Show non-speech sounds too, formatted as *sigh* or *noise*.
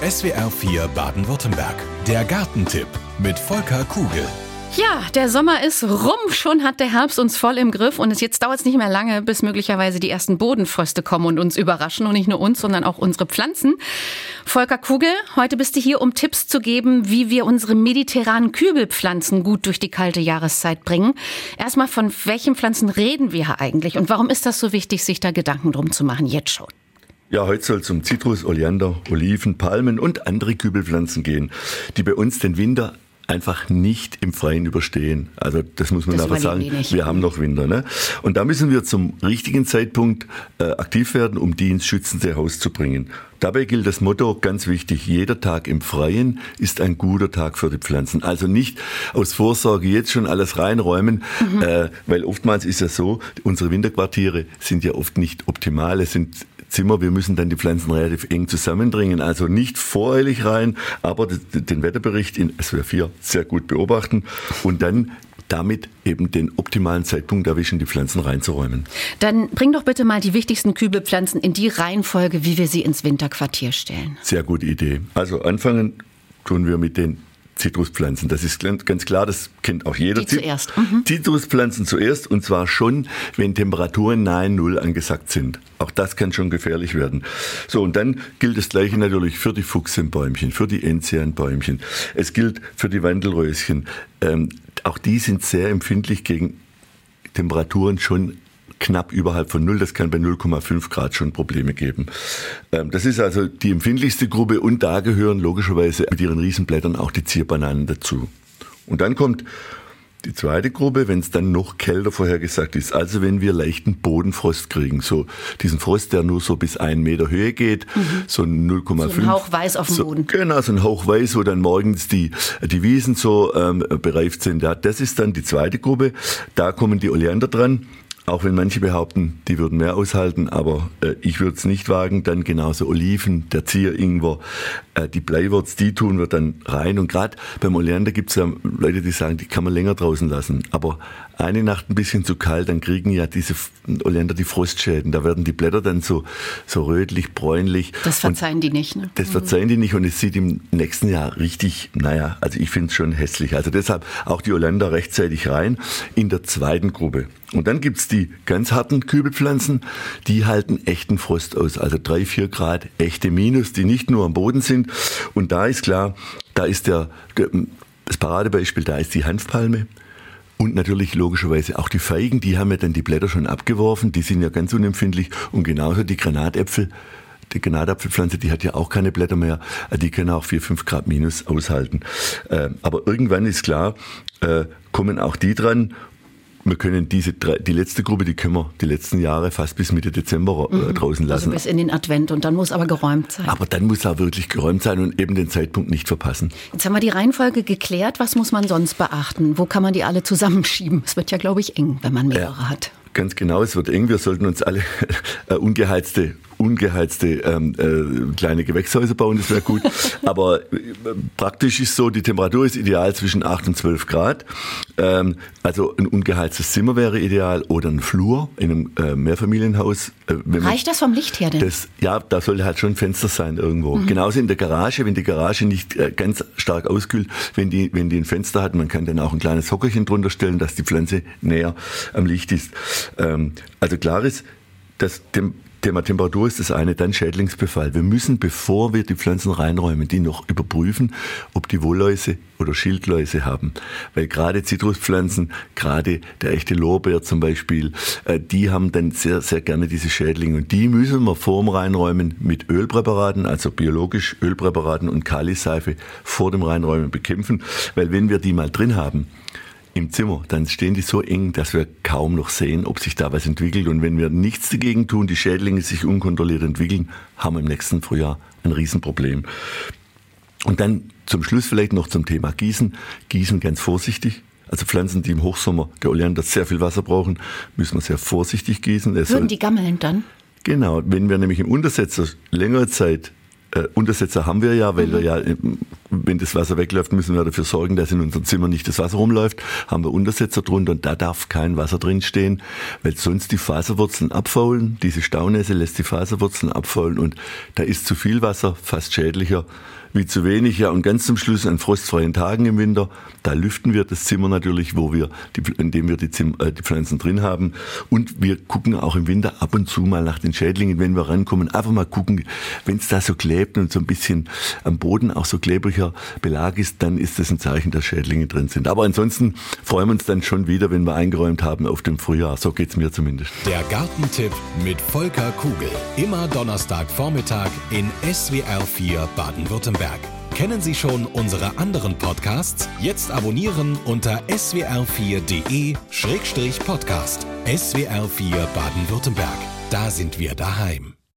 SWR 4 Baden-Württemberg. Der Gartentipp mit Volker Kugel. Ja, der Sommer ist rum. Schon hat der Herbst uns voll im Griff. Und jetzt dauert es nicht mehr lange, bis möglicherweise die ersten Bodenfröste kommen und uns überraschen. Und nicht nur uns, sondern auch unsere Pflanzen. Volker Kugel, heute bist du hier, um Tipps zu geben, wie wir unsere mediterranen Kübelpflanzen gut durch die kalte Jahreszeit bringen. Erstmal, von welchen Pflanzen reden wir hier eigentlich? Und warum ist das so wichtig, sich da Gedanken drum zu machen, jetzt schon? Ja, heute soll es um Zitrus, Oleander, Oliven, Palmen und andere Kübelpflanzen gehen, die bei uns den Winter einfach nicht im Freien überstehen. Also das muss man das einfach sagen. Wir haben noch Winter. Ne? Und da müssen wir zum richtigen Zeitpunkt äh, aktiv werden, um die ins schützende Haus zu bringen. Dabei gilt das Motto ganz wichtig, jeder Tag im Freien ist ein guter Tag für die Pflanzen. Also nicht aus Vorsorge jetzt schon alles reinräumen, mhm. äh, weil oftmals ist ja so, unsere Winterquartiere sind ja oft nicht optimal, es sind Zimmer. Wir müssen dann die Pflanzen relativ eng zusammendringen. Also nicht voreilig rein, aber den Wetterbericht in SWR 4 sehr gut beobachten und dann damit eben den optimalen Zeitpunkt erwischen, die Pflanzen reinzuräumen. Dann bring doch bitte mal die wichtigsten Kübelpflanzen in die Reihenfolge, wie wir sie ins Winterquartier stellen. Sehr gute Idee. Also anfangen tun wir mit den Zitruspflanzen. Das ist ganz klar, das kennt auch jeder. Die zuerst. Mhm. Zitruspflanzen zuerst und zwar schon, wenn Temperaturen nahe Null angesagt sind. Auch das kann schon gefährlich werden. So, und dann gilt das Gleiche natürlich für die Fuchsenbäumchen, für die Enzianbäumchen. Es gilt für die Wandelröschen. Ähm, auch die sind sehr empfindlich gegen Temperaturen schon knapp überhalb von Null. Das kann bei 0,5 Grad schon Probleme geben. Ähm, das ist also die empfindlichste Gruppe und da gehören logischerweise mit ihren Riesenblättern auch die Zierbananen dazu. Und dann kommt die zweite Gruppe, wenn es dann noch kälter vorhergesagt ist, also wenn wir leichten Bodenfrost kriegen, so diesen Frost, der nur so bis einen Meter Höhe geht, mhm. so 0,5. So ein Hauch weiß auf dem so, Boden. Genau, so ein Hauch weiß, wo dann morgens die, die Wiesen so ähm, bereift sind. Ja, das ist dann die zweite Gruppe. Da kommen die Oleander dran. Auch wenn manche behaupten, die würden mehr aushalten, aber äh, ich würde es nicht wagen. Dann genauso Oliven, der Zieringwer, äh, die Bleiwurz, die tun wir dann rein. Und gerade beim Oleander gibt es ja Leute, die sagen, die kann man länger draußen lassen. Aber eine Nacht ein bisschen zu kalt, dann kriegen ja diese Oleander die Frostschäden. Da werden die Blätter dann so, so rötlich, bräunlich. Das verzeihen und die nicht, ne? Das verzeihen die nicht und es sieht im nächsten Jahr richtig, naja, also ich finde es schon hässlich. Also deshalb auch die Oleander rechtzeitig rein in der zweiten Gruppe. Und dann gibt's die ganz harten Kübelpflanzen, die halten echten Frost aus, also drei, vier Grad echte Minus, die nicht nur am Boden sind. Und da ist klar, da ist der, das Paradebeispiel, da ist die Hanfpalme. Und natürlich logischerweise auch die Feigen, die haben ja dann die Blätter schon abgeworfen, die sind ja ganz unempfindlich. Und genauso die Granatäpfel, die Granatapfelpflanze, die hat ja auch keine Blätter mehr, die können auch 4, 5 Grad minus aushalten. Äh, aber irgendwann ist klar, äh, kommen auch die dran wir können diese drei, die letzte Gruppe, die können wir die letzten Jahre fast bis Mitte Dezember äh, mhm. draußen also lassen. Also bis in den Advent und dann muss aber geräumt sein. Aber dann muss er wirklich geräumt sein und eben den Zeitpunkt nicht verpassen. Jetzt haben wir die Reihenfolge geklärt. Was muss man sonst beachten? Wo kann man die alle zusammenschieben? Es wird ja, glaube ich, eng, wenn man mehrere ja. hat. Ganz genau, es wird eng. Wir sollten uns alle *laughs* äh, ungeheizte ungeheizte ähm, äh, kleine Gewächshäuser bauen, das wäre gut. *laughs* Aber äh, praktisch ist so, die Temperatur ist ideal zwischen 8 und 12 Grad. Ähm, also ein ungeheiztes Zimmer wäre ideal oder ein Flur in einem äh, Mehrfamilienhaus. Äh, Reicht das vom Licht her denn? Das, ja, da sollte halt schon ein Fenster sein irgendwo. Mhm. Genauso in der Garage, wenn die Garage nicht äh, ganz stark auskühlt, wenn die, wenn die ein Fenster hat, man kann dann auch ein kleines Hockerchen drunter stellen, dass die Pflanze näher am Licht ist. Ähm, also klar ist, dass dem, Thema Temperatur ist das eine, dann Schädlingsbefall. Wir müssen, bevor wir die Pflanzen reinräumen, die noch überprüfen, ob die Wollläuse oder Schildläuse haben. Weil gerade Zitruspflanzen, gerade der echte Lorbeer zum Beispiel, äh, die haben dann sehr, sehr gerne diese Schädlinge. Und die müssen wir vor dem Reinräumen mit Ölpräparaten, also biologisch Ölpräparaten und Kaliseife vor dem Reinräumen bekämpfen. Weil wenn wir die mal drin haben, im Zimmer, dann stehen die so eng, dass wir kaum noch sehen, ob sich da was entwickelt. Und wenn wir nichts dagegen tun, die Schädlinge sich unkontrolliert entwickeln, haben wir im nächsten Frühjahr ein Riesenproblem. Und dann zum Schluss vielleicht noch zum Thema Gießen. Gießen ganz vorsichtig. Also Pflanzen, die im Hochsommer der Oleander sehr viel Wasser brauchen, müssen wir sehr vorsichtig gießen. Es Würden die gammeln dann? Genau. Wenn wir nämlich im Untersetzer längere Zeit äh, Untersetzer haben wir ja, weil mhm. wir ja wenn das Wasser wegläuft, müssen wir dafür sorgen, dass in unserem Zimmer nicht das Wasser rumläuft. Haben wir Untersetzer drunter und da darf kein Wasser drin stehen, weil sonst die Faserwurzeln abfaulen. Diese Staunässe lässt die Faserwurzeln abfaulen und da ist zu viel Wasser fast schädlicher wie zu wenig. Ja, und ganz zum Schluss an frostfreien Tagen im Winter, da lüften wir das Zimmer natürlich, wo wir, die, in dem wir die, Zim, äh, die Pflanzen drin haben. Und wir gucken auch im Winter ab und zu mal nach den Schädlingen, wenn wir rankommen, einfach mal gucken, wenn es da so klebt und so ein bisschen am Boden auch so klebriger Belag ist, dann ist das ein Zeichen, dass Schädlinge drin sind. Aber ansonsten freuen wir uns dann schon wieder, wenn wir eingeräumt haben auf dem Frühjahr. So geht's mir zumindest. Der Gartentipp mit Volker Kugel. Immer Donnerstagvormittag in SWR 4 Baden-Württemberg. Kennen Sie schon unsere anderen Podcasts? Jetzt abonnieren unter swr4.de-podcast. SWR4 Baden-Württemberg. Da sind wir daheim.